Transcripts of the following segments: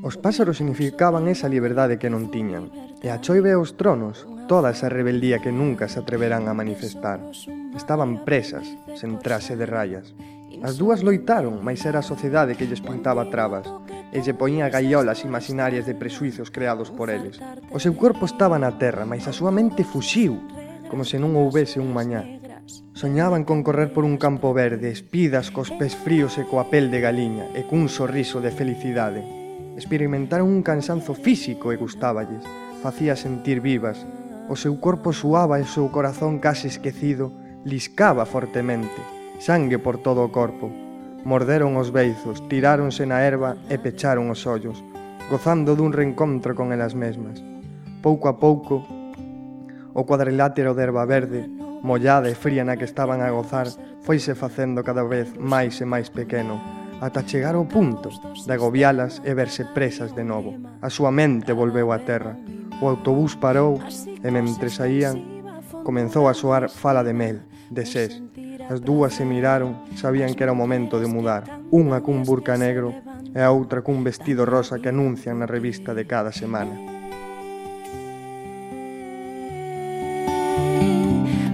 Os pásaros significaban esa liberdade que non tiñan, e a choive aos tronos toda esa rebeldía que nunca se atreverán a manifestar. Estaban presas, sen trase de rayas. As dúas loitaron, mais era a sociedade que lles pintaba trabas e lle poñía gaiolas imaginarias de presuizos creados por eles. O seu corpo estaba na terra, mais a súa mente fuxiu, como se non houvese un mañá. Soñaban con correr por un campo verde, espidas cos pés fríos e coa pel de galiña, e cun sorriso de felicidade experimentaron un cansanzo físico e gustáballes, facía sentir vivas. O seu corpo suaba e o seu corazón case esquecido liscaba fortemente, sangue por todo o corpo. Morderon os beizos, tiráronse na erva e pecharon os ollos, gozando dun reencontro con elas mesmas. Pouco a pouco, o cuadrilátero de erva verde, mollada e fría na que estaban a gozar, foise facendo cada vez máis e máis pequeno, ata chegar ao punto de agobialas e verse presas de novo. A súa mente volveu á terra. O autobús parou e mentre saían comenzou a soar Fala de Mel, de Sés. As dúas se miraron, sabían que era o momento de mudar. Unha cun burca negro e a outra cun vestido rosa que anuncian na revista de cada semana.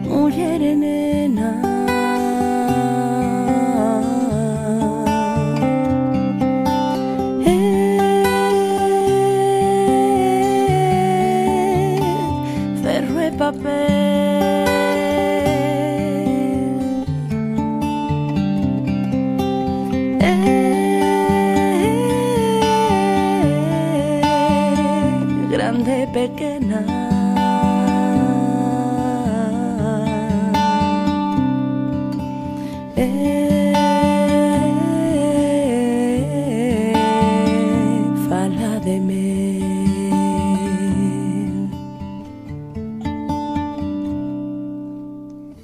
Mujer en Eh, Grande e